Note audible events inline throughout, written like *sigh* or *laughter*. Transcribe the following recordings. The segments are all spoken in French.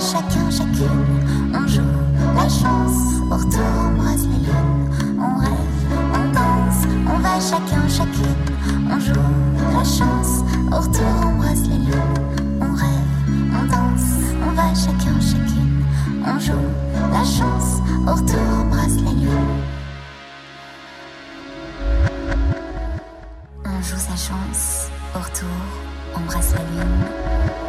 chacun, chacune. On joue la chance, on brasse la lune. On rêve, on danse, on va chacun, chacune. On joue la chance, on brasse la lune. On rêve, on danse, on va chacun, chacune. On joue la chance, on brasse la lune. On joue sa chance, au retour, on brasse la lune.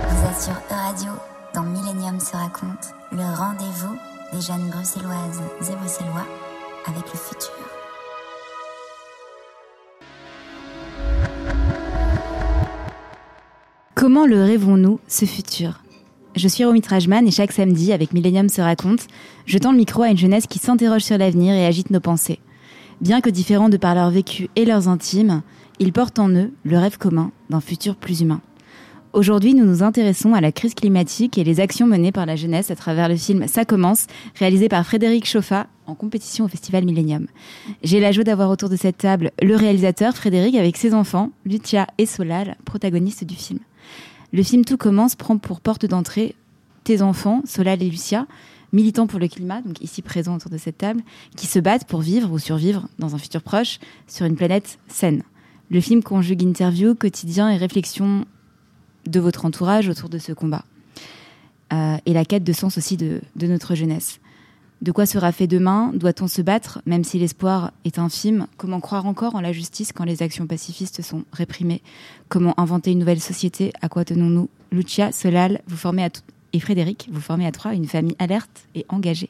Vous êtes sur E-Radio, dans Millennium se raconte, le rendez-vous des jeunes bruxelloises et bruxellois avec le futur. Comment le rêvons-nous, ce futur? Je suis Romy Trajman et chaque samedi, avec Millennium se raconte, je tends le micro à une jeunesse qui s'interroge sur l'avenir et agite nos pensées. Bien que différents de par leur vécu et leurs intimes, ils portent en eux le rêve commun d'un futur plus humain. Aujourd'hui, nous nous intéressons à la crise climatique et les actions menées par la jeunesse à travers le film Ça commence, réalisé par Frédéric Chauffat en compétition au Festival Millennium. J'ai la joie d'avoir autour de cette table le réalisateur Frédéric avec ses enfants, Lucia et Solal, protagonistes du film. Le film Tout commence prend pour porte d'entrée tes enfants, Solal et Lucia, militants pour le climat, donc ici présents autour de cette table, qui se battent pour vivre ou survivre dans un futur proche sur une planète saine. Le film conjugue interview, quotidien et réflexion de votre entourage autour de ce combat. Euh, et la quête de sens aussi de, notre jeunesse. De quoi sera fait demain? Doit-on se battre, même si l'espoir est infime? Comment croire encore en la justice quand les actions pacifistes sont réprimées? Comment inventer une nouvelle société? À quoi tenons-nous? Lucia, Solal, vous formez à et Frédéric, vous formez à trois une famille alerte et engagée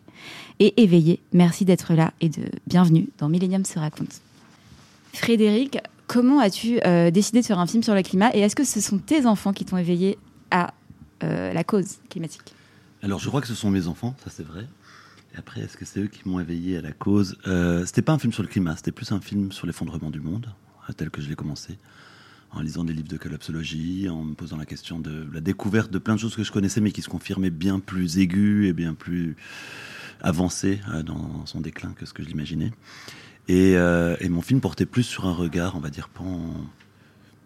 et éveillée. Merci d'être là et de bienvenue dans Millennium se raconte. Frédéric, comment as-tu euh, décidé de faire un film sur le climat et est-ce que ce sont tes enfants qui t'ont éveillé à euh, la cause climatique? Alors, je crois que ce sont mes enfants, ça c'est vrai. Et après, est-ce que c'est eux qui m'ont éveillé à la cause? Euh, C'était pas un film sur le climat, c'était plus un film sur l'effondrement du monde, euh, tel que je l'ai commencé, en lisant des livres de collapsologie, en me posant la question de la découverte de plein de choses que je connaissais, mais qui se confirmaient bien plus aiguës et bien plus avancées dans son déclin que ce que je l'imaginais. Et, euh, et mon film portait plus sur un regard, on va dire, pas en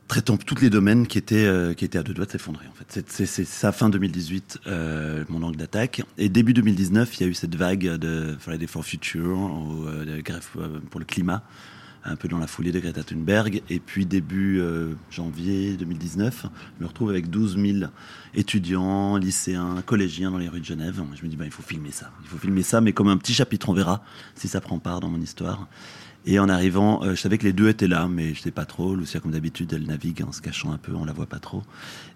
traitant tous les domaines qui étaient, euh, qui étaient à deux doigts de s'effondrer. En fait. C'est- ça, fin 2018, euh, mon angle d'attaque. Et début 2019, il y a eu cette vague de Friday for Future, ou de grève pour le climat, un peu dans la foulée de Greta Thunberg. Et puis début euh, janvier 2019, je me retrouve avec 12 000 étudiants, lycéens, collégiens dans les rues de Genève. Je me dis, bah, il faut filmer ça. Il faut filmer ça, mais comme un petit chapitre, on verra si ça prend part dans mon histoire. Et en arrivant, euh, je savais que les deux étaient là, mais je sais pas trop. Lucia, comme d'habitude, elle navigue en se cachant un peu, on la voit pas trop.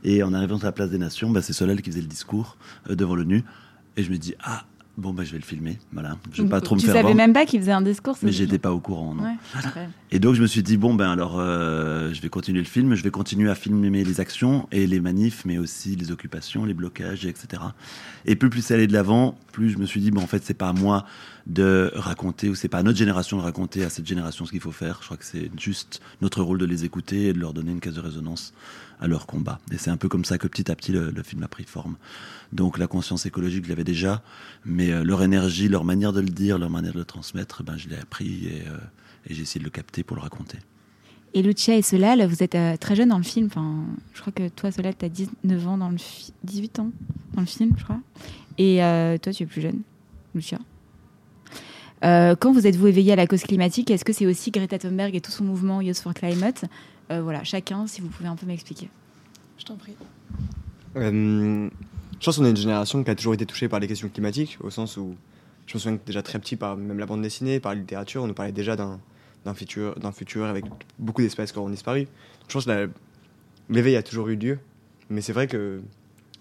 Et en arrivant sur la place des Nations, bah, c'est Solal qui faisait le discours euh, devant l'ONU. Et je me dis, ah, bon, bah, je vais le filmer. Voilà. Je vais pas trop me Tu faire savais même pas qu'il faisait un discours Mais j'étais pas au courant, non. Ouais. *laughs* Et donc je me suis dit bon ben alors euh, je vais continuer le film, je vais continuer à filmer les actions et les manifs, mais aussi les occupations, les blocages, etc. Et plus plus ça allait de l'avant, plus je me suis dit bon en fait c'est pas à moi de raconter ou c'est pas à notre génération de raconter à cette génération ce qu'il faut faire. Je crois que c'est juste notre rôle de les écouter et de leur donner une caisse de résonance à leur combat. Et c'est un peu comme ça que petit à petit le, film a pris forme. Donc la conscience écologique, je l'avais déjà, mais euh, leur énergie, leur manière de le dire, leur manière de le transmettre, ben je l'ai appris et, euh, j'ai essayé de le capter pour le raconter. Et Lucia et Solal, vous êtes euh, très jeunes dans le film. Enfin, je crois que toi, Solal, tu as 19 ans dans le fi- 18 ans dans le film, je crois. Et euh, toi, tu es plus jeune, Lucia. Quand vous êtes-vous éveillé à la cause climatique? Est-ce que c'est aussi Greta Thunberg et tout son mouvement Youth for Climate? Voilà, chacun, si vous pouvez un peu m'expliquer. Je t'en prie. Euh, je pense qu'on est une génération qui a toujours été touchée par les questions climatiques, au sens où je me souviens que déjà très petit, par même la bande dessinée, par la littérature, on nous parlait déjà d'un futur, d'un futur avec beaucoup d'espèces qui auront disparu. Je pense que l'éveil a toujours eu lieu, mais c'est vrai que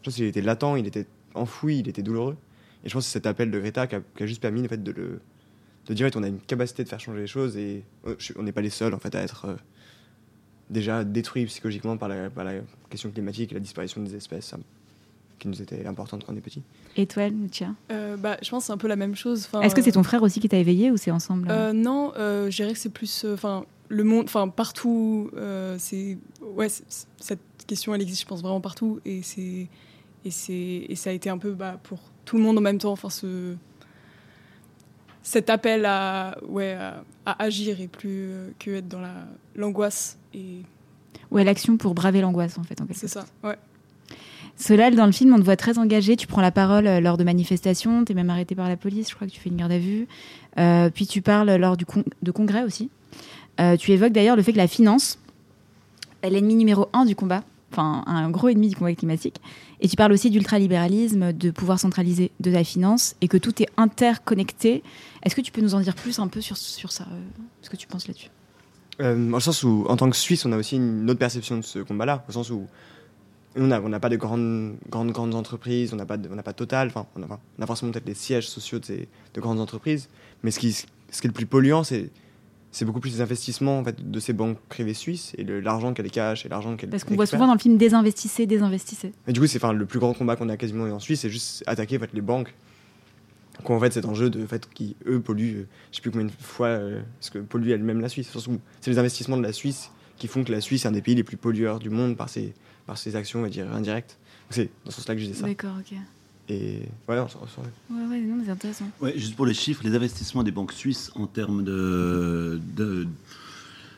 je pense qu'il était latent, il était enfoui, il était douloureux. Et je pense que c'est cet appel de Greta qui a, qui a juste permis en fait, de, le, de dire on a une capacité de faire changer les choses et euh, je- on n'est pas les seuls en fait, à être euh, déjà détruits psychologiquement par la, par la question climatique et la disparition des espèces hein, qui nous était importante quand on est petit. Et toi, Lucia? Euh, bah, je pense que c'est un peu la même chose. Enfin, Est-ce que c'est ton frère aussi qui t'a éveillé ou c'est ensemble euh Euh, non, euh, je dirais que c'est plus, euh, enfin, le monde, enfin partout. euh, c'est, ouais, c'est- c'est- cette question, elle existe, je pense vraiment partout, et c'est, et c'est, et ça a été un peu, bah, pour tout le monde en même temps, enfin, ce, cet appel à, ouais, à, à agir et plus euh, que être dans la l'angoisse. Et Ouais, l'action pour braver l'angoisse, en fait. En c'est ça. Ouais. Solal, dans le film, on te voit très engagé. Tu prends la parole euh, lors de manifestations. Tu es même arrêté par la police. Je crois que tu fais une garde à vue. Euh, puis tu parles lors du con- de congrès aussi. Euh, tu évoques d'ailleurs le fait que la finance est l'ennemi numéro un du combat. Enfin, un gros ennemi du combat climatique. Et tu parles aussi d'ultralibéralisme, de pouvoir centralisé de la finance et que tout est interconnecté. Est-ce que tu peux nous en dire plus un peu sur, sur ça euh, Ce que tu penses là-dessus? Euh, dans le sens où, en tant que Suisse, on a aussi une autre perception de ce combat-là, au sens où on n'a on pas de grandes, grandes, grandes entreprises, on n'a pas, de- on pas Total, enfin, on on a forcément peut-être les sièges sociaux de ces de grandes entreprises, mais ce qui, ce qui est le plus polluant, c'est c'est beaucoup plus les investissements en fait, de ces banques privées suisses et l'argent qu'elles cachent et l'argent qu'elles Parce qu'on voit souvent dans le film désinvestissez, désinvestissez. Et du coup, c'est enfin le plus grand combat qu'on a quasiment eu en Suisse, c'est juste attaquer en fait, les banques. Ont en fait cet enjeu de fait qui eux polluent, euh, je sais plus combien de fois, euh, ce que pollue elle-même la Suisse. C'est les investissements de la Suisse qui font que la Suisse est un des pays les plus pollueurs du monde par ses par ses actions, on va dire indirectes. Donc, C'est dans ce sens-là que je disais ça. D'accord, ok. Et ouais, on s'en- s'en- Ouais, ouais, non, mais c'est intéressant. Ouais, juste pour les chiffres, les investissements des banques suisses en termes de, de,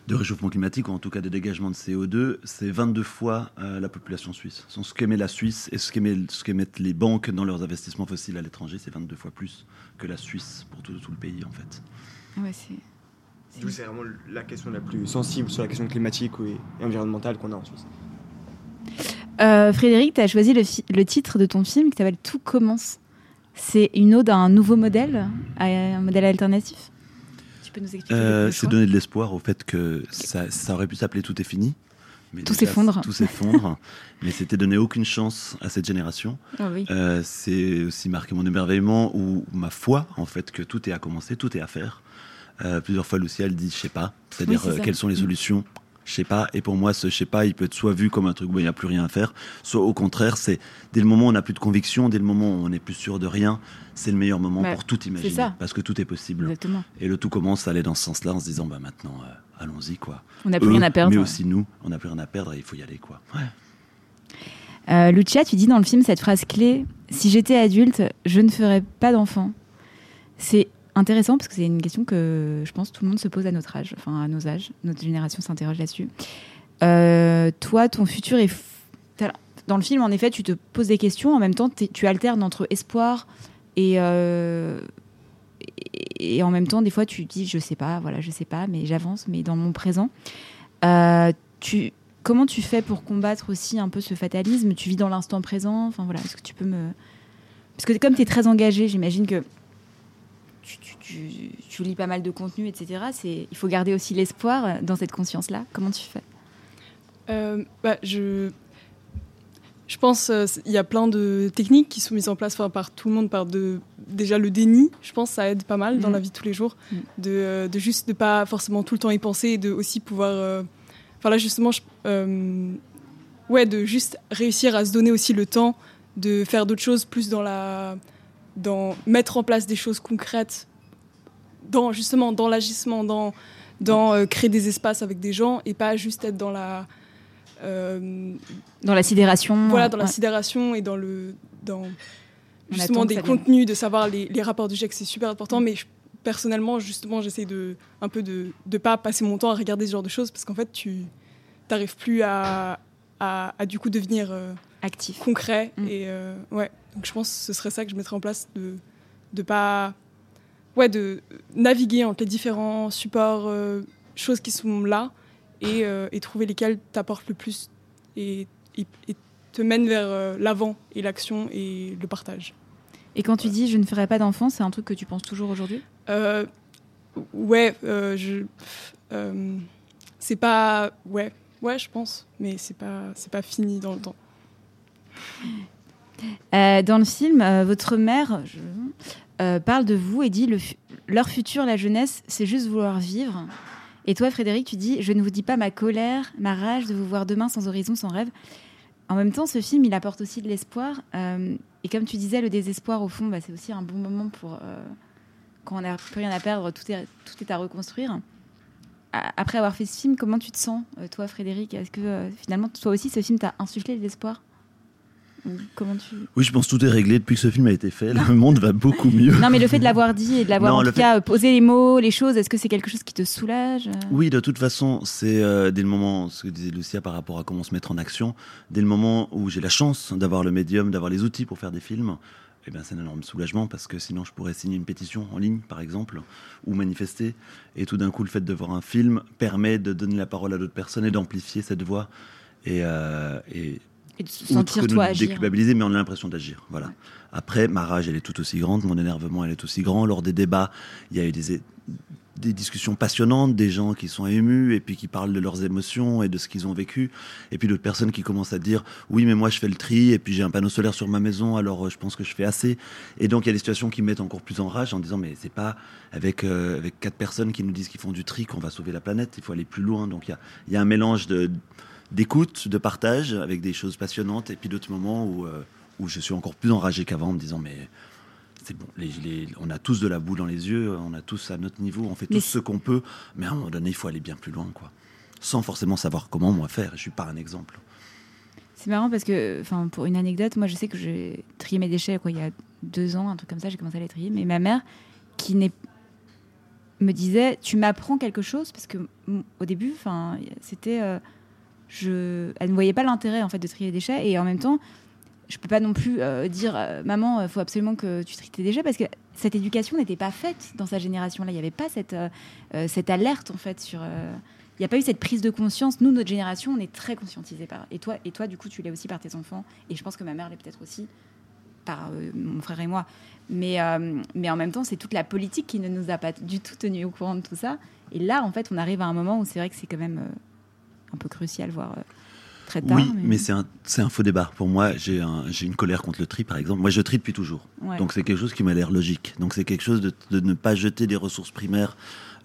de réchauffement climatique, ou en tout cas de dégagement de CO2, c'est 22 fois euh, la population suisse. Ce qu'émet la Suisse et ce qu'émet- ce qu'émettent les banques dans leurs investissements fossiles à l'étranger, c'est 22 fois plus que la Suisse pour tout, tout le pays en fait. Ouais, c'est. Vraiment la question la plus sensible sur la question climatique ou- et environnementale qu'on a en Suisse. Euh, Frédéric, tu as choisi le, le titre de ton film qui s'appelle Tout commence. C'est une ode à un nouveau modèle, à un modèle alternatif? Peux nous expliquer Euh, c'est donner de l'espoir au fait que ça, ça aurait pu s'appeler Tout est fini. Mais Tout s'effondre. Tout s'effondre. *laughs* mais c'était donner aucune chance à cette génération. Ah oui. Euh, c'est aussi marqué mon émerveillement ou ma foi en fait que tout est à commencer, tout est à faire. Euh, plusieurs fois, Lucia elle dit je sais pas, c'est-à-dire Oui, quelles sont les Mm. solutions. Je sais pas. Et pour moi, ce je sais pas, il peut être soit vu comme un truc où il n'y a plus rien à faire, soit au contraire, c'est dès le moment où on n'a plus de conviction, dès le moment où on n'est plus sûr de rien, c'est le meilleur moment pour tout imaginer, ça. parce que tout est possible. Exactement. Et le tout commence à aller dans ce sens-là en se disant bah maintenant, euh, allons-y quoi. On n'a plus Eux, rien à perdre. Mais aussi nous, on n'a plus rien à perdre et il faut y aller quoi. Ouais. Euh, Lucia, tu dis dans le film cette phrase clé Si j'étais adulte, je ne ferais pas d'enfant. C'est intéressant parce que c'est une question que je pense tout le monde se pose à notre âge, enfin à nos âges. Notre génération s'interroge là-dessus. Euh, toi, ton futur est. Dans le film, en effet, tu te poses des questions. En même temps, tu alternes entre espoir et, euh, et, et en même temps, des fois, tu dis, je sais pas, voilà, je sais pas, mais j'avance, mais dans mon présent. Euh, tu, comment tu fais pour combattre aussi un peu ce fatalisme? Tu vis dans l'instant présent? Enfin voilà, est-ce que tu peux me. Parce que comme tu es très engagé, j'imagine que tu, tu- tu- tu lis pas mal de contenu, etc. C'est, il faut garder aussi l'espoir dans cette conscience-là. Comment tu fais? Euh, bah, je, je pense qu'il y a plein de techniques qui sont mises en place par tout le monde. Par de, déjà le déni, je pense ça aide pas mal dans Mhm. la vie de tous les jours. De, euh, de juste ne pas forcément tout le temps y penser et de aussi pouvoir. euh, Enfin là, justement, je- euh, ouais, de juste réussir à se donner aussi le temps de faire d'autres choses, plus dans la. Dans mettre en place des choses concrètes, dans, justement dans l'agissement, dans, dans euh, créer des espaces avec des gens et pas juste être dans la. euh, Dans la sidération voilà, dans la sidération et dans le dans justement des contenus, de savoir les, les rapports du GIEC, c'est super important. Mais je- personnellement, justement, j'essaie de un peu de de pas passer mon temps à regarder ce genre de choses parce qu'en fait, tu t'arrives plus à, à à du coup devenir euh, actif. concret Mm. et ouais. Donc je pense que ce serait ça que je mettrais en place de pas ouais de naviguer entre les différents supports, euh, choses qui sont là et, euh, et trouver lesquelles t'apportent le plus et, et, et te mènent vers euh, l'avant et l'action et le partage. Et quand tu dis je ne ferai pas d'enfant, c'est un truc que tu penses toujours aujourd'hui? Ouais, je c'est pas ouais ouais je pense, mais c'est pas c'est pas fini dans le temps. Euh, dans le film, euh, votre mère euh, parle de vous et dit leur futur, la jeunesse, c'est juste vouloir vivre. Et toi, Frédéric, tu dis je ne vous dis pas ma colère, ma rage de vous voir demain sans horizon, sans rêve. En même temps, ce film, il apporte aussi de l'espoir. et comme tu disais, le désespoir, au fond, bah, c'est aussi un bon moment pour quand on n'a plus rien à perdre, tout est, à reconstruire. Après avoir fait ce film, comment tu te sens, toi, Frédéric? Est-ce que finalement, toi aussi, ce film t'a insufflé de l'espoir? Comment tu... Oui, je pense que tout est réglé depuis que ce film a été fait. Le monde va beaucoup mieux. Non, mais le fait de l'avoir dit et de l'avoir en le tout fait- cas posé les mots, les choses, est-ce que c'est quelque chose qui te soulage Oui, de toute façon, c'est euh, dès le moment, ce que disait Lucia par rapport à comment se mettre en action, dès le moment où j'ai la chance d'avoir le médium, d'avoir les outils pour faire des films, eh ben, c'est un énorme soulagement parce que sinon je pourrais signer une pétition en ligne, par exemple, ou manifester. Et tout d'un coup, le fait de voir un film permet de donner la parole à d'autres personnes et d'amplifier cette voix. Et, euh, et Et de se outre sentir que toi nous agir. déculpabiliser, mais on a l'impression d'agir. Voilà. Après, ma rage, elle est tout aussi grande, mon énervement, elle est aussi grand. Lors des débats, il y a eu des, des discussions passionnantes, des gens qui sont émus et puis qui parlent de leurs émotions et de ce qu'ils ont vécu. Et puis d'autres personnes qui commencent à dire oui, mais moi je fais le tri et puis j'ai un panneau solaire sur ma maison, alors euh, je pense que je fais assez. Et donc il y a des situations qui me mettent encore plus en rage en disant mais c'est pas avec euh, avec quatre personnes qui nous disent qu'ils font du tri qu'on va sauver la planète. Il faut aller plus loin. Donc il y a, il y a un mélange de d'écoute, de partage avec des choses passionnantes et puis d'autres moments où euh, où je suis encore plus enragé qu'avant en me disant mais c'est bon, les, les- on a tous de la boue dans les yeux, on a tous à notre niveau, on fait Mais tous ce qu'on peut, mais à un moment donné, il faut aller bien plus loin, quoi. Sans forcément savoir comment moi faire. Je suis pas un exemple. C'est marrant parce que, enfin, pour une anecdote, moi je sais que j'ai trié mes déchets quoi, il y a deux ans, un truc comme ça, j'ai commencé à les trier. Mais ma mère, qui n'est me disait, tu m'apprends quelque chose? parce que au début, enfin, c'était, euh, elle ne voyait pas l'intérêt en fait de trier les déchets et en même temps, je peux pas non plus euh, dire, euh, maman, il faut absolument que tu tries tes déchets parce que cette éducation n'était pas faite dans sa génération. Là, il n'y avait pas cette, euh, euh, cette alerte en fait sur. euh, il n'y a pas eu cette prise de conscience. Nous, notre génération, on est très conscientisés par. Et toi, et toi, du coup, tu l'es aussi par tes enfants. Et je pense que ma mère l'est peut-être aussi par euh, mon frère et moi. Mais, euh, mais en même temps, c'est toute la politique qui ne nous a pas du tout tenus au courant de tout ça. Et là, en fait, on arrive à un moment où c'est vrai que c'est quand même euh, un peu crucial, voire euh, très tard. oui, mais, c'est un, c'est un faux débat. Pour moi, j'ai un- j'ai une colère contre le tri, par exemple. Moi, je trie depuis toujours. Ouais. Donc c'est quelque chose qui m'a l'air logique. Donc c'est quelque chose de, de ne pas jeter des ressources primaires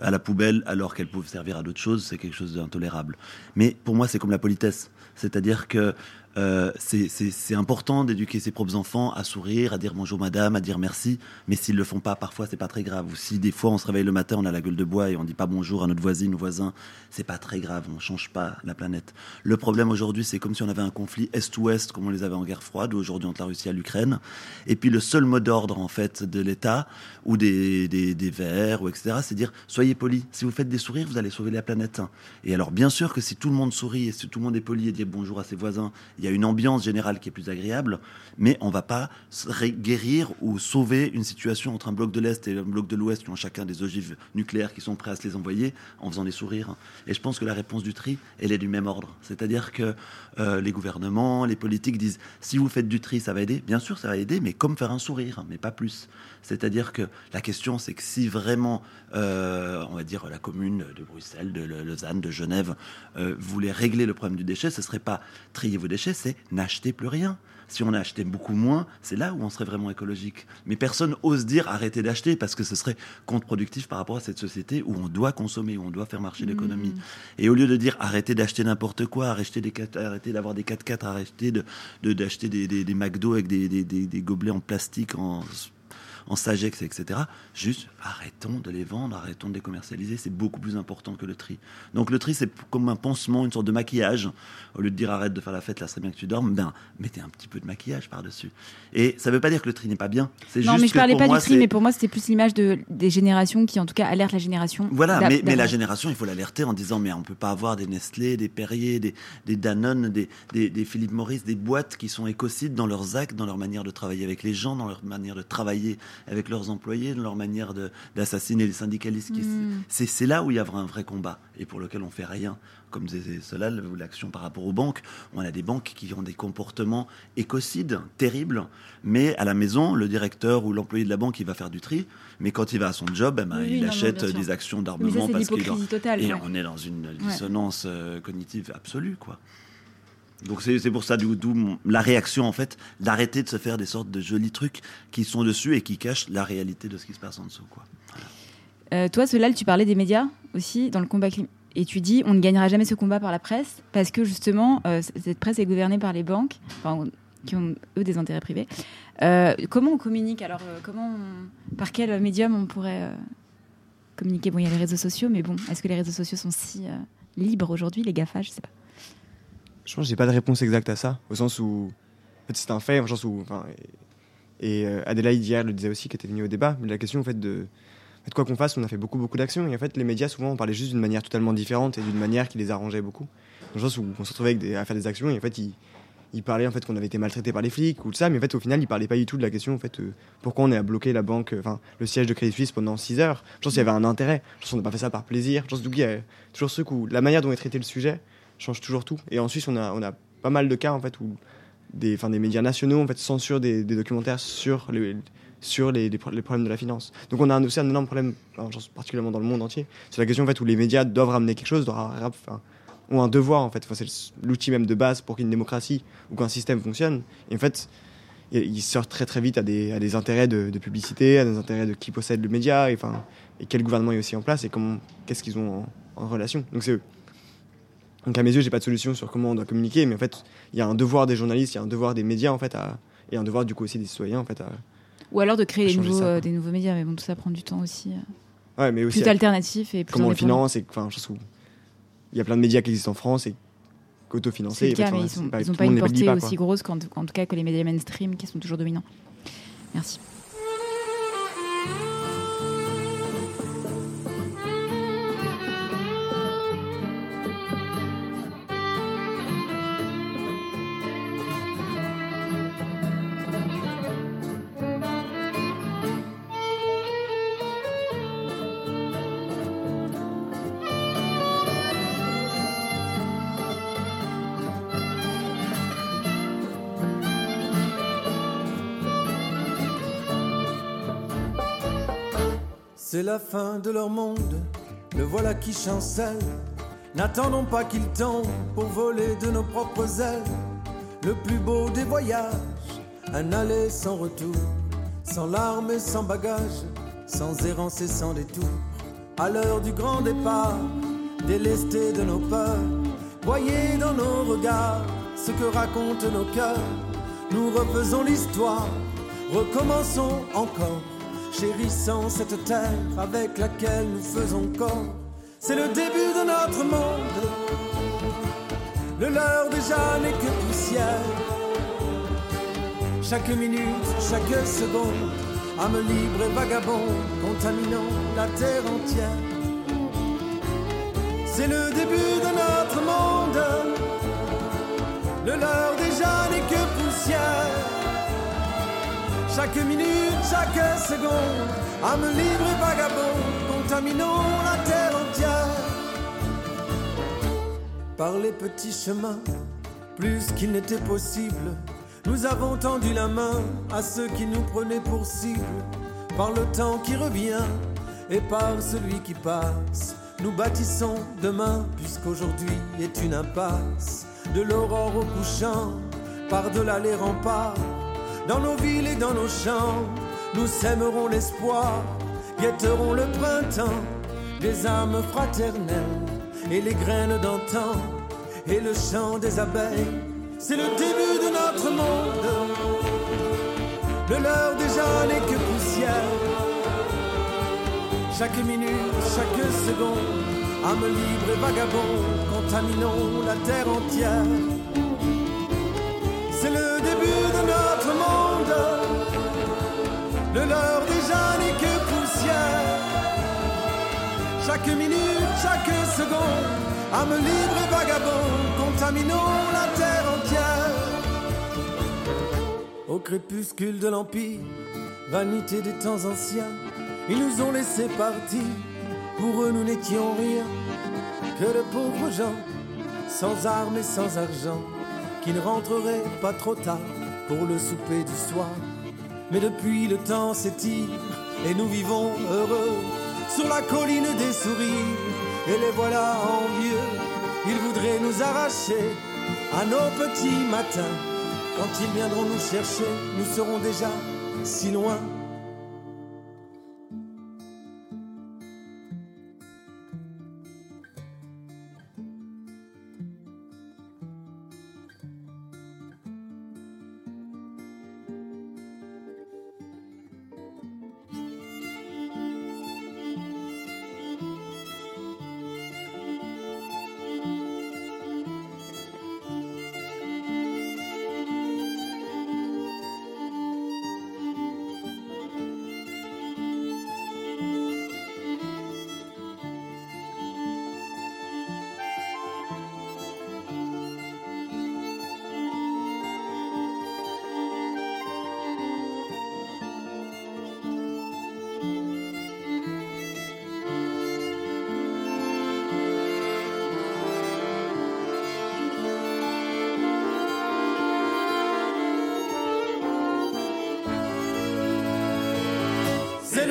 à la poubelle alors qu'elles peuvent servir à d'autres choses. C'est quelque chose d'intolérable. Mais pour moi, c'est comme la politesse. C'est-à-dire que euh, c'est- important d'éduquer ses propres enfants à sourire, à dire bonjour madame, à dire merci. Mais s'ils le font pas, parfois c'est pas très grave. Ou si des fois on se réveille le matin, on a la gueule de bois et on dit pas bonjour à notre voisine ou voisin, c'est pas très grave. On change pas la planète. Le problème aujourd'hui, c'est comme si on avait un conflit est-ouest, comme on les avait en guerre froide, ou aujourd'hui entre la Russie et l'Ukraine. Et puis le seul mot d'ordre en fait de l'État ou des, des, des Verts ou etc. C'est dire soyez polis. Si vous faites des sourires, vous allez sauver la planète. Et alors bien sûr que si tout le monde sourit et si tout le monde est poli et dit bonjour à ses voisins, il y a une ambiance générale qui est plus agréable. Mais on va pas guérir ou sauver une situation entre un bloc de l'Est et un bloc de l'Ouest qui ont chacun des ogives nucléaires qui sont prêts à se les envoyer en faisant des sourires. Et je pense que la réponse du tri, elle est du même ordre. C'est-à-dire que euh, les gouvernements, les politiques disent si vous faites du tri, ça va aider. Bien sûr, ça va aider, mais comme faire un sourire, mais pas plus. C'est-à-dire que la question, c'est que si vraiment, euh, on va dire, la commune de Bruxelles, de Lausanne, de Genève, euh, voulait régler le problème du déchet, ce serait pas trier vos déchets, c'est n'acheter plus rien. Si on achetait beaucoup moins, c'est là où on serait vraiment écologique. Mais personne ose dire arrêtez d'acheter parce que ce serait contre-productif par rapport à cette société où on doit consommer, où on doit faire marcher l'économie. Et au lieu de dire arrêtez d'acheter n'importe quoi, arrêtez, des, quatre- arrêtez d'avoir des 4x4, arrêtez de, de- d'acheter des, des, des McDo avec des, des gobelets en plastique, en, en Sagex, etc. Juste arrêtons de les vendre, arrêtons de les commercialiser. C'est beaucoup plus important que le tri. Donc le tri, c'est comme un pansement, une sorte de maquillage. Au lieu de dire arrête de faire la fête, là c'est bien que tu dormes, ben mettez un petit peu de maquillage par-dessus. Et ça ne veut pas dire que le tri n'est pas bien. C'est Non, juste mais je parlais pas moi, du tri, mais pour moi, c'était plus l'image de, des générations qui, en tout cas, alertent la génération. Voilà, mais, mais la génération, il faut l'alerter en disant mais on peut pas avoir des Nestlé, des Perrier, des, des Danone, des, des, des Philippe Maurice, des boîtes qui sont écocides dans leurs actes, dans leur manière de travailler avec les gens, dans leur manière de travailler avec leurs employés, dans leur manière d'assassiner les syndicalistes. Mm. C'est là où il y a un vrai combat et pour lequel on fait rien. Comme disait Solal, l'action par rapport aux banques, on a des banques qui ont des comportements écocides, terribles, mais à la maison, le directeur ou l'employé de la banque, il va faire du tri, mais quand il va à son job, eh ben, Oui, il non, achète des actions d'armement parce qu'il et ouais. on est dans une dissonance euh, cognitive absolue, quoi. Donc c'est pour ça d'où la réaction en fait d'arrêter de se faire des sortes de jolis trucs qui sont dessus et qui cachent la réalité de ce qui se passe en dessous, quoi. Euh, toi, Solal, tu parlais des médias aussi dans le combat climatique. Et tu dis, on ne gagnera jamais ce combat par la presse parce que justement, euh, cette presse est gouvernée par les banques, qui ont eux des intérêts privés. Euh, comment on communique alors Comment, par quel médium on pourrait communiquer? Bon, il y a les réseaux sociaux, mais bon, est-ce que les réseaux sociaux sont si libres aujourd'hui, les GAFA Je sais pas. Je pense que j'ai pas de réponse exacte à ça, au sens où c'est un fait, enfin, et, et euh, Adélaïde hier le disait aussi, qui était venue au débat, mais la question en fait de, en quoi qu'on fasse, on a fait beaucoup beaucoup d'actions et en fait les médias souvent on parlait juste d'une manière totalement différente et d'une manière qui les arrangeait beaucoup. Dans le sens où on se retrouvait à faire des actions et en fait ils, parlaient en fait qu'on avait été maltraité par les flics ou ça, mais en fait au final ils parlaient pas du tout de la question en fait euh, pourquoi on est à bloquer la banque, enfin le siège de Crédit Suisse pendant 6 heures. Je pense qu'il y avait un intérêt. Je pense qu'on n'a pas fait ça par plaisir. Je pense qu'il y a toujours ce où la manière dont est traité le sujet change toujours tout. Et en Suisse on a on a pas mal de cas en fait où des, enfin, des médias nationaux en fait censurent des, documentaires sur les sur les, les, pro- les problèmes de la finance. Donc on a un- aussi un énorme problème, particulièrement dans le monde entier, c'est la question en fait où les médias doivent ramener quelque chose, ont un devoir en fait. Enfin, c'est l'outil même de base pour qu'une démocratie ou qu'un système fonctionne. Et en fait, ils sortent très très vite à des, à des intérêts de, publicité, à des intérêts de qui possède le média, et, enfin, et quel gouvernement est aussi en place et qu'est-ce qu'ils ont en, en relation. Donc c'est donc à mes yeux, j'ai pas de solution sur comment on doit communiquer, mais en fait, il y a un devoir des journalistes, il y a un devoir des médias en fait, à, et un devoir du coup aussi des citoyens en fait. À, Ou alors de créer des nouveaux, ça, des nouveaux médias, mais bon, tout ça prend du temps aussi. euh, ouais, mais aussi Plus alternatif et plus comment on finance et enfin, je il y a plein de médias qui existent en France et C'est qu'autofinancés. mais ils c'est n'ont pas- pas une portée pas, aussi grosse qu'en qu'en tout cas que les médias mainstream qui sont toujours dominants. Merci. La fin de leur monde, le voilà qui chancelle. N'attendons pas qu'il tombe pour voler de nos propres ailes. Le plus beau des voyages, un aller sans retour, sans larmes et sans bagages, sans errance et sans détour. À l'heure du grand départ, délestés de nos peurs, voyez dans nos regards ce que racontent nos cœurs. Nous refaisons l'histoire, recommençons encore, chérissant cette terre avec laquelle nous faisons corps. C'est le début de notre monde, le leur déjà n'est que poussière. Chaque minute, chaque seconde, âme libre et vagabond, contaminant la terre entière. C'est le début de notre monde, le leur déjà n'est que poussière. Chaque minute, chaque seconde, âme libre et vagabond, contaminons la terre entière. Par les petits chemins, plus qu'il n'était possible, nous avons tendu la main à ceux qui nous prenaient pour cible. Par le temps qui revient et par celui qui passe, nous bâtissons demain, puisqu'aujourd'hui est une impasse. De l'aurore au couchant, par-delà les remparts, dans nos villes et dans nos champs, nous sèmerons l'espoir, guetterons le printemps, des âmes fraternelles et les graines d'antan et le chant des abeilles. C'est le début de notre monde. Le leur déjà n'est que poussière. Chaque minute, chaque seconde, âme libre et vagabond, contaminons la terre entière. Le leur déjà n'est que poussière. Chaque minute, chaque seconde, âme libre et vagabond, contaminons la terre entière. Au crépuscule de l'Empire, vanité des temps anciens, ils nous ont laissé partir. Pour eux, nous n'étions rien que de pauvres gens, sans armes et sans argent, qui ne rentreraient pas trop tard pour le souper du soir. Mais depuis le temps s'étire et nous vivons heureux sur la colline des sourires. Et les voilà envieux, ils voudraient nous arracher à nos petits matins. Quand ils viendront nous chercher, nous serons déjà si loin.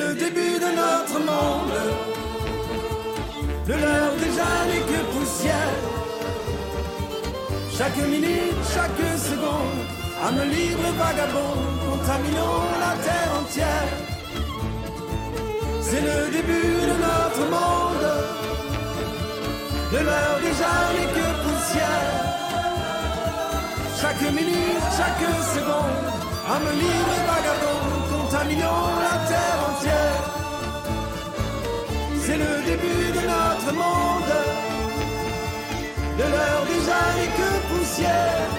Le début de notre monde. Le leur déjà n'est que poussière. Chaque minute, chaque seconde, âme libre vagabond, contaminons la terre entière. C'est le début de notre monde. Le leur déjà n'est que poussière. Chaque minute, chaque seconde, âme libre vagabond, contaminons la De l'heure déjà n'est que poussière.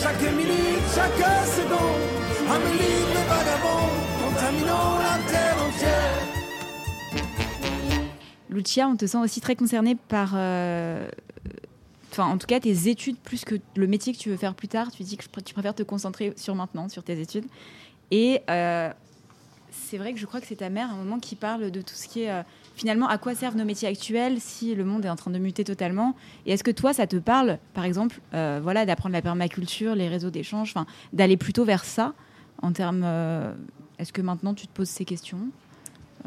Chaque minute, chaque seconde, âme libre et vagabond, contaminons la terre entière. Lucia, on te sent aussi très concernée par, euh, enfin en tout cas tes études plus que le métier que tu veux faire plus tard. Tu dis que tu préfères te concentrer sur maintenant, sur tes études. Et euh, c'est vrai que je crois que c'est ta mère à un moment qui parle de tout ce qui est euh, finalement à quoi servent nos métiers actuels si le monde est en train de muter totalement. Et est-ce que toi ça te parle, par exemple, euh, voilà, d'apprendre la permaculture, les réseaux d'échange, d'aller plutôt vers ça en termes. euh, est-ce que maintenant tu te poses ces questions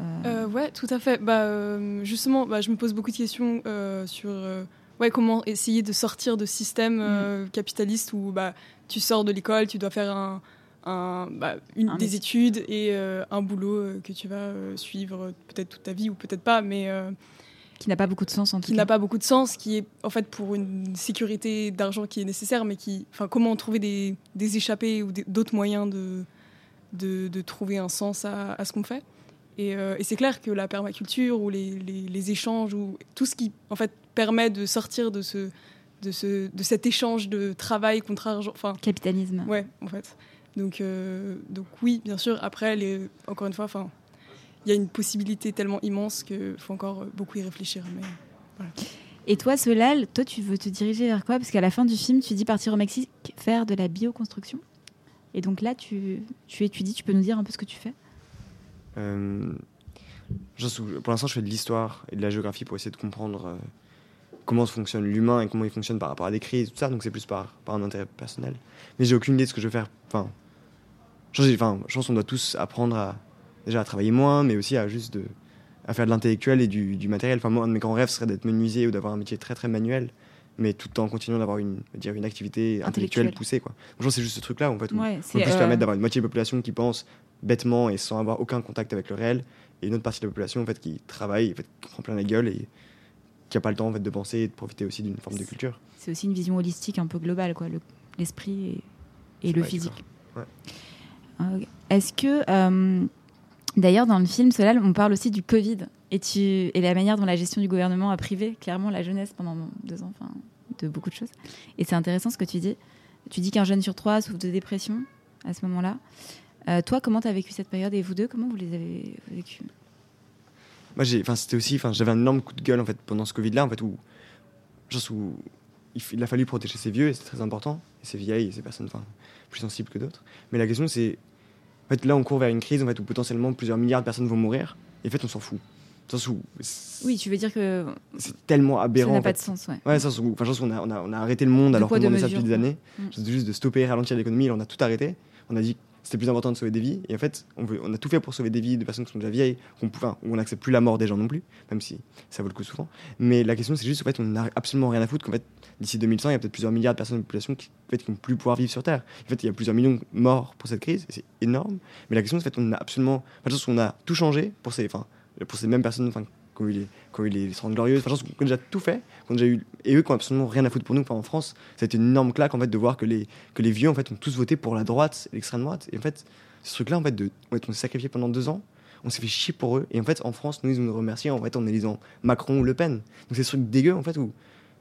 Euh, Euh, ouais, tout à fait. Bah, justement, bah, je me pose beaucoup de questions sur ouais, comment essayer de sortir de système euh, capitaliste où bah, tu sors de l'école, tu dois faire un, un, bah, une, Un des études et euh, un boulot euh, que tu vas euh, suivre peut-être toute ta vie ou peut-être pas, mais qui n'a pas beaucoup de sens en tout qui cas. n'a pas beaucoup de sens, qui est en fait pour une sécurité d'argent qui est nécessaire, mais qui, enfin, comment trouver des, des échappées ou d'autres moyens de, de, de trouver un sens à, à ce qu'on fait. Et, et c'est clair que la permaculture ou les, les, les échanges ou tout ce qui en fait permet de sortir de ce de ce de cet échange de travail contre argent, enfin Capitalisme. ouais en fait. Donc euh, donc oui bien sûr. Après les encore une fois, enfin il y a une possibilité tellement immense qu'il faut encore beaucoup y réfléchir. Mais Et toi, Solal, toi, tu veux te diriger vers quoi? Parce qu'à la fin du film, tu dis partir au Mexique faire de la bioconstruction. Et donc là, tu, tu étudies, tu peux nous dire un peu ce que tu fais? Euh, pour l'instant, je fais de l'histoire et de la géographie pour essayer de comprendre euh, comment fonctionne l'humain et comment il fonctionne par rapport à des crises, tout ça. Donc c'est plus par, par un intérêt personnel. Mais j'ai aucune idée de ce que je veux faire. Enfin, genre, j'ai- enfin, je pense qu'on doit tous apprendre à déjà à travailler moins, mais aussi à juste de, à faire de l'intellectuel et du, du matériel. Enfin, moi, un de mes grands rêves serait d'être menuisier ou d'avoir un métier très très manuel, mais tout en continuant d'avoir une, je dire, une activité intellectuelle Intellectuelle. poussée. Quoi. Donc, je pense que c'est juste ce truc-là en fait, où Ouais, on se euh, permettre d'avoir une moitié de la population qui pense bêtement et sans avoir aucun contact avec le réel, et une autre partie de la population en fait, qui travaille, en fait, qui prend plein la gueule et qui n'a pas le temps en fait, de penser et de profiter aussi d'une forme de culture. c'est aussi une vision holistique un peu globale, quoi, le- l'esprit et, le physique. Ouais. Euh, Est-ce que, euh, d'ailleurs, dans le film Solal, on parle aussi du Covid et, tu, la manière dont la gestion du gouvernement a privé clairement la jeunesse pendant deux ans, enfin, de beaucoup de choses. Et c'est intéressant ce que tu dis. Tu dis qu'un jeune sur trois souffre de dépression à ce moment-là. Euh, toi, comment tu as vécu cette période et vous deux, comment vous les avez vécues? Moi, j'ai, c'était aussi, j'avais un énorme coup de gueule en fait pendant ce Covid-là, en fait, où, genre, où il, a fallu protéger ses vieux et c'est très important, et ses vieilles et ces personnes, enfin, plus sensibles que d'autres. Mais la question, c'est, en fait, là, on court vers une crise en fait où potentiellement plusieurs milliards de personnes vont mourir, et en fait, on s'en fout. Sens où Oui, tu veux dire que c'est tellement ça aberrant. n'a en pas de sens, ouais. Ouais, ça, c'est- enfin, on, a, on, a, on a arrêté le monde De alors qu'on de demandait ça depuis des années. Mm. C'était juste de stopper et ralentir l'économie, on a tout arrêté. On a dit c'était plus important de sauver des vies. Et en fait, on, veut- on a tout fait pour sauver des vies de personnes qui sont déjà vieilles, qu'on enfin, on n'accepte plus la mort des gens non plus, même si ça vaut le coup souvent. Mais la question, c'est juste, en fait, on n'a absolument rien à foutre qu'en fait, d'ici 2100, il y a peut-être plusieurs milliards de personnes de la population qui, en fait, vont plus pouvoir vivre sur Terre. En fait, il y a plusieurs millions de morts pour cette crise, c'est énorme. Mais la question, c'est en fait, on a absolument. Enfin, qu'on a tout changé pour ces, enfin, pour ces mêmes personnes, qui ont eu les, qui ont eu les 30 glorieuses. Enfin, je qu'on a déjà tout fait, qu'on déjà eu, et eux qui ont absolument rien à foutre pour nous. Enfin, en France, été une énorme claque en fait de voir que les, que les vieux en fait ont tous voté pour la droite, l'extrême droite. Et en fait, ce truc-là, en fait, de, on s'est sacrifié pendant deux ans. On s'est fait chier pour eux. Et en fait, en France, nous, ils nous remercient en, fait, en élisant Macron ou Le Pen. Donc, c'est ce truc dégueu, en fait, où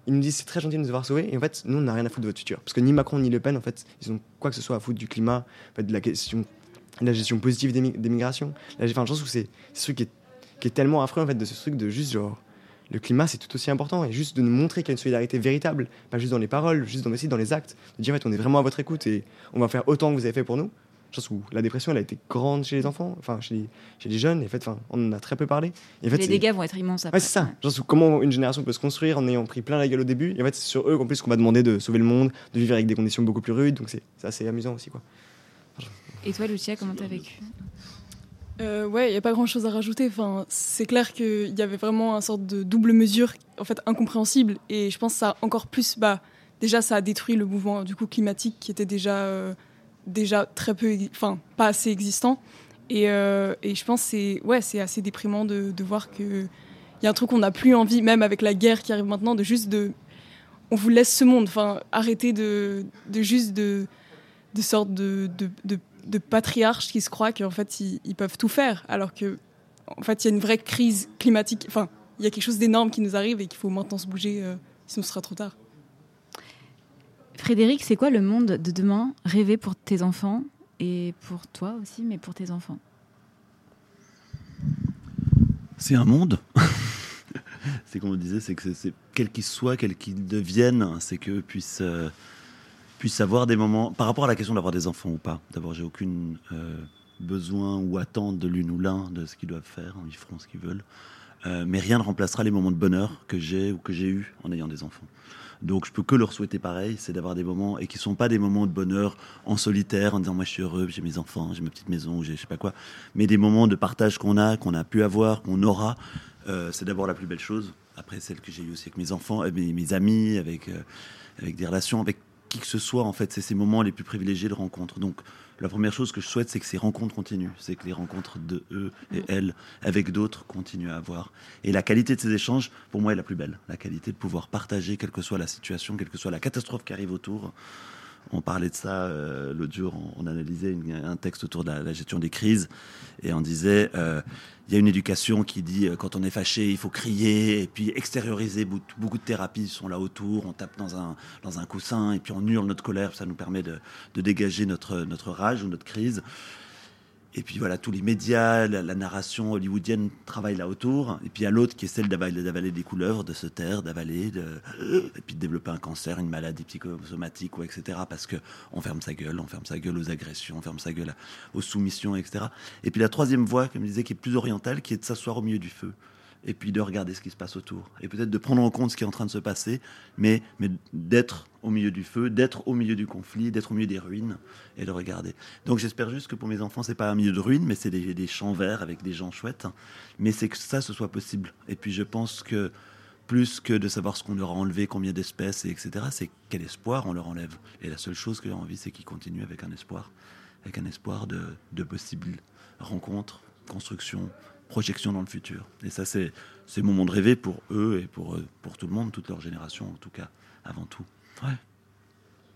ils nous disent c'est très gentil de nous avoir sauvés. Et en fait, nous, on n'a rien à foutre de votre futur. Parce que ni Macron ni Le Pen, en fait, ils ont quoi que ce soit à foutre du climat, de la question, de la gestion positive des, mi- des migrations. J'ai enfin, je pense que c'est ce qui est, qui est tellement affreux, en fait, de ce truc de juste genre. Le climat, c'est tout aussi important. Et juste de nous montrer qu'il y a une solidarité véritable, pas juste dans les paroles, juste dans, aussi dans les actes. De dire, en fait, on est vraiment à votre écoute et on va faire autant que vous avez fait pour nous. Je pense où la dépression, elle a été grande chez les enfants, enfin, chez les, chez les jeunes. Et en fait, enfin, on en a très peu parlé. Et en fait, Les dégâts vont être immenses après. Ouais, c'est ça. Genre, c'est comment une génération peut se construire en ayant pris plein la gueule au début. Et en fait, c'est sur eux qu'en plus qu'on va demander de sauver le monde, de vivre avec des conditions beaucoup plus rudes. Donc c'est c'est assez amusant aussi, quoi. Et toi, Lucia, comment t'as vécu? Euh, ouais, il n'y a pas grand chose à rajouter. Enfin, c'est clair qu'il y avait vraiment un sorte de double mesure, en fait, incompréhensible. Et je pense que ça a encore plus. Bah, déjà, ça a détruit le mouvement du coup climatique qui était déjà, euh, déjà très peu. Enfin, pas assez existant. Et, euh, et je pense que c'est ouais, assez déprimant de, de voir qu'il y a un truc qu'on n'a plus envie, même avec la guerre qui arrive maintenant, de juste de. On vous laisse ce monde. Enfin, arrêtez de, de juste de. de sorte de, de de patriarches qui se croient qu'en fait ils, ils, peuvent tout faire, alors que en fait il y a une vraie crise climatique. Enfin, il y a quelque chose d'énorme qui nous arrive et qu'il faut maintenant se bouger, euh, sinon ce sera trop tard. Frédéric, c'est quoi le monde de demain rêvé pour tes enfants et pour toi aussi, mais pour tes enfants? C'est un monde. *laughs* c'est comme on disait, c'est que c'est quel qu'il soit, quel qu'il devienne, c'est qu'eux puissent euh, puissent avoir des moments, par rapport à la question d'avoir des enfants ou pas. D'abord, j'ai aucune euh, besoin ou attente de l'une ou l'un de ce qu'ils doivent faire. Ils feront ce qu'ils veulent. Euh, mais rien ne remplacera les moments de bonheur que j'ai ou que j'ai eu en ayant des enfants. Donc je peux que leur souhaiter pareil, c'est d'avoir des moments et qui sont pas des moments de bonheur en solitaire en disant moi je suis heureux, j'ai mes enfants, j'ai ma petite maison, j'ai je sais pas quoi, mais des moments de partage qu'on a, qu'on a pu avoir, qu'on aura. Euh, c'est d'abord la plus belle chose. Après celle que j'ai eue aussi avec mes enfants, avec mes, amis, avec avec des relations, avec qui que ce soit, en fait, c'est ces moments les plus privilégiés de rencontre. Donc, la première chose que je souhaite, c'est que ces rencontres continuent, c'est que les rencontres de eux et elles avec d'autres continuent à avoir. Et la qualité de ces échanges, pour moi, est la plus belle. La qualité de pouvoir partager, quelle que soit la situation, quelle que soit la catastrophe qui arrive autour. On parlait de ça euh, l'autre jour, on, analysait un texte autour de la, la, gestion des crises et on disait euh, il y a une éducation qui dit euh, quand on est fâché, il faut crier et puis extérioriser. Beaucoup, beaucoup, de thérapies sont là autour. On tape dans un, dans un coussin et puis on hurle notre colère. Ça nous permet de, de dégager notre, notre rage ou notre crise. Et puis voilà, tous les médias, la, narration hollywoodienne travaille là autour. Et puis il y a l'autre qui est celle d'avaler des couleuvres, de se taire, d'avaler, de... et puis de développer un cancer, une maladie psychosomatique, ou etc. Parce que on ferme sa gueule, on ferme sa gueule aux agressions, on ferme sa gueule aux soumissions, etc. Et puis la troisième voie, comme je disais, qui est plus orientale, qui est de s'asseoir au milieu du feu et puis de regarder ce qui se passe autour. Et peut-être de prendre en compte ce qui est en train de se passer, mais, mais d'être au milieu du feu, d'être au milieu du conflit, d'être au milieu des ruines et de regarder. Donc j'espère juste que pour mes enfants, c'est pas un milieu de ruines, mais c'est des, des, champs verts avec des gens chouettes. Mais c'est que ça, ce soit possible. Et puis je pense que plus que de savoir ce qu'on leur a enlevé, combien d'espèces, etc., c'est quel espoir on leur enlève. Et la seule chose que j'ai envie, c'est qu'ils continuent avec un espoir, avec un espoir de, de possibles rencontres, construction, projection dans le futur. Et ça, c'est c'est mon monde rêvé pour eux et pour, pour tout le monde, toute leur génération en tout cas, avant tout. Ouais.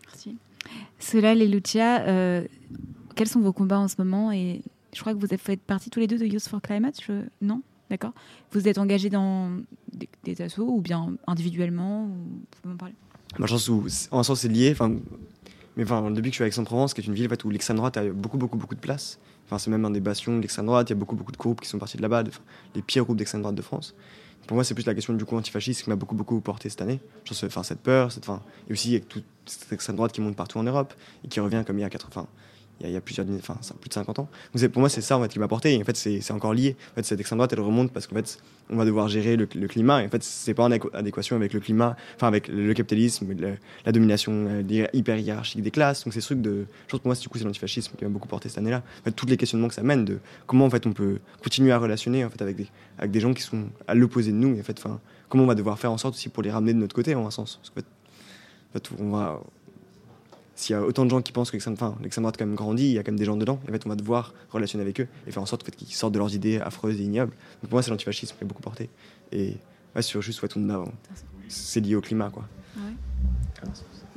Merci. Solal et Lucia, euh, quels sont vos combats en ce moment Et je crois que vous faites partie tous les deux de Youth for Climate, je... non? D'accord Vous êtes engagés dans des, des assos ou bien individuellement ou... Vous pouvez m'en parler où, en sens, c'est lié. Enfin, mais enfin, depuis que je suis à Aix-en-Provence, qui est une ville en fait, où l'extrême droite a beaucoup, beaucoup, beaucoup de place, C'est même un des bastions de l'extrême droite. Il y a beaucoup, beaucoup de groupes qui sont partis de là-bas, les pires groupes d'extrême droite de France. Pour moi, c'est plus la question du coup antifasciste qui m'a beaucoup, beaucoup porté cette année. Enfin, cette peur, cette, et aussi avec toute cette extrême droite qui monte partout en Europe et qui revient comme il y a 80, il y a, plusieurs, enfin, plus de 50 ans. Pour moi, c'est ça en fait, qui m'a porté. Et en fait, c'est encore lié. En fait, cette extrême droite, elle remonte parce qu'en fait, on va devoir gérer le, climat. Et en fait, c'est pas en adéquation avec le climat, enfin, avec le capitalisme, la domination euh, hyper hiérarchique des classes. Donc, ces trucs de. Je pense pour moi, du coup, c'est l'antifascisme qui m'a beaucoup porté cette année-là. En tous les questionnements que ça mène de comment en fait on peut continuer à relationner en fait avec des, avec des gens qui sont à l'opposé de nous. En fait, comment on va devoir faire en sorte aussi pour les ramener de notre côté, en un sens. En fait, on va s'il y a autant de gens qui pensent que l'extrême enfin, droite quand même grandit, il y a quand même des gens dedans. En fait, on va devoir relationner avec eux et faire en sorte qu'ils sortent de leurs idées affreuses et ignobles. Donc pour moi, c'est l'antifascisme qui a beaucoup porté. Et ouais, sur juste ouais, c'est lié au climat, quoi.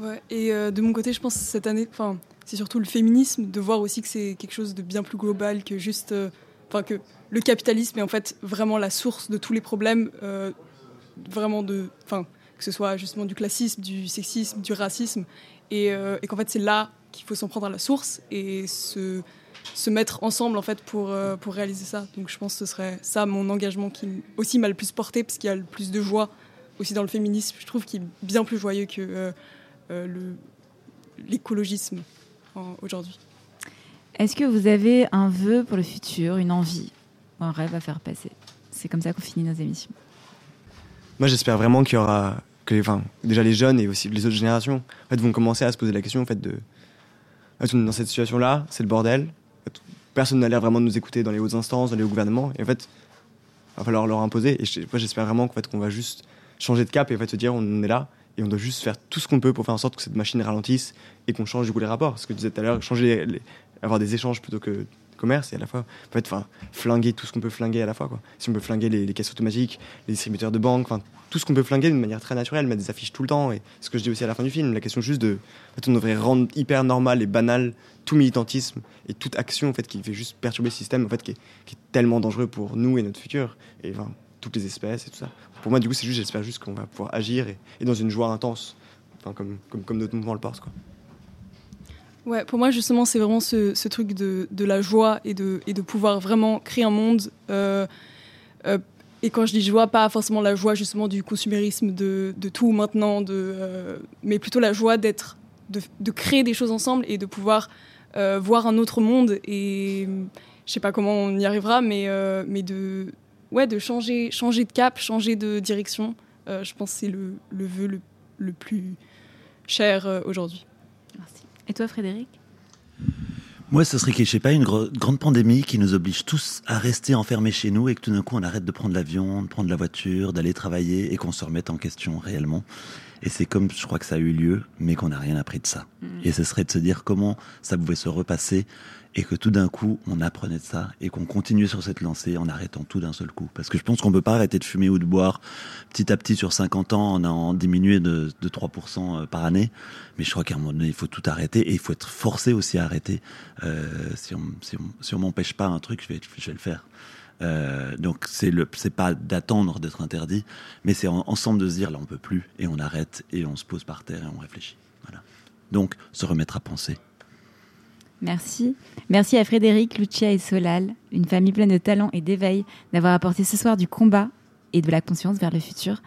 Ouais. et euh, de mon côté, je pense que cette année, enfin, c'est surtout le féminisme, de voir aussi que c'est quelque chose de bien plus global que juste, enfin, euh, que le capitalisme est en fait vraiment la source de tous les problèmes, euh, vraiment de, enfin, que ce soit justement du classisme, du sexisme, du racisme, et, euh, et qu'en fait c'est là qu'il faut s'en prendre à la source et se, se mettre ensemble en fait pour, euh, pour réaliser ça. Donc je pense que ce serait ça mon engagement qui aussi m'a le plus porté parce qu'il y a le plus de joie aussi dans le féminisme. Je trouve qu'il est bien plus joyeux que euh, euh, le l'écologisme aujourd'hui. Est-ce que vous avez un vœu pour le futur, une envie, un rêve à faire passer? C'est comme ça qu'on finit nos émissions. Moi j'espère vraiment qu'il y aura que enfin, déjà les jeunes et aussi les autres générations en fait, vont commencer à se poser la question en fait, de dans cette situation là c'est le bordel personne n'a l'air vraiment de nous écouter dans les hautes instances, dans les hauts gouvernements. Et en fait, il va falloir leur imposer. Et moi, j'espère vraiment qu'en fait, qu'on va juste changer de cap et en fait, se dire on est là et on doit juste faire tout ce qu'on peut pour faire en sorte que cette machine ralentisse et qu'on change du coup les rapports. Ce que tu disais tout à l'heure, changer, avoir des échanges plutôt que commerce et à la fois en fait, enfin, flinguer tout ce qu'on peut flinguer à la fois. Quoi. Si on peut flinguer les, caisses automatiques, les distributeurs de banques, enfin, tout ce qu'on peut flinguer d'une manière très naturelle, mettre des affiches tout le temps. Et ce que je dis aussi à la fin du film, la question juste de. On devrait rendre hyper normal et banal tout militantisme et toute action en fait, qui fait juste perturber le système en fait, qui, est, tellement dangereux pour nous et notre futur. Et toutes les espèces et tout ça. Pour moi, du coup, c'est juste, j'espère juste qu'on va pouvoir agir et, et dans une joie intense, enfin, comme, comme, comme notre mouvement le porte. Quoi. Ouais, pour moi, justement, c'est vraiment ce, truc de, la joie et de, pouvoir vraiment créer un monde. euh, euh, et quand je dis joie, pas forcément la joie justement du consumérisme de, tout maintenant, de, euh, mais plutôt la joie d'être, de, créer des choses ensemble et de pouvoir voir un autre monde. Et je sais pas comment on y arrivera, mais, de, ouais, de changer, de cap, changer de direction. Je pense que c'est le, vœu le, le plus cher aujourd'hui. Merci. Et toi, Frédéric? Moi, ce serait que, je sais pas, une grande pandémie qui nous oblige tous à rester enfermés chez nous et que tout d'un coup, on arrête de prendre l'avion, de prendre la voiture, d'aller travailler et qu'on se remette en question réellement. Et c'est comme, je crois que ça a eu lieu, mais qu'on n'a rien appris de ça. Et ce serait de se dire comment ça pouvait se repasser et que tout d'un coup, on apprenait de ça et qu'on continuait sur cette lancée en arrêtant tout d'un seul coup. Parce que je pense qu'on peut pas arrêter de fumer ou de boire petit à petit sur 50 ans en en diminué de, de 3% par année. Mais je crois qu'à un moment donné, il faut tout arrêter et il faut être forcé aussi à arrêter. Euh, si on, si on, si on m'empêche pas un truc, je vais, je vais le faire. Euh, donc c'est le, c'est pas d'attendre d'être interdit, mais c'est en- ensemble de se dire là on peut plus et on arrête et on se pose par terre et on réfléchit. Voilà. Donc se remettre à penser. Merci. Merci à Frédéric, Lucia et Solal, une famille pleine de talent et d'éveil, d'avoir apporté ce soir du combat et de la conscience vers le futur.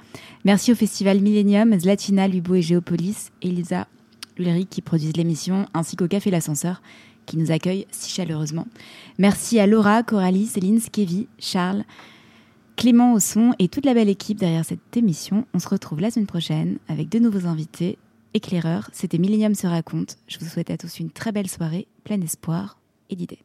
Merci au festival Millennium, Zlatina, Lubo et Géopolis, Elisa, Ulrich qui produisent l'émission, ainsi qu'au Café L'Ascenseur qui nous accueille si chaleureusement. Merci à Laura, Coralie, Céline, Skevi, Charles, Clément au son et toute la belle équipe derrière cette émission. On se retrouve la semaine prochaine avec de nouveaux invités éclaireurs. C'était Millennium se raconte. Je vous souhaite à tous une très belle soirée, pleine d'espoir et d'idées.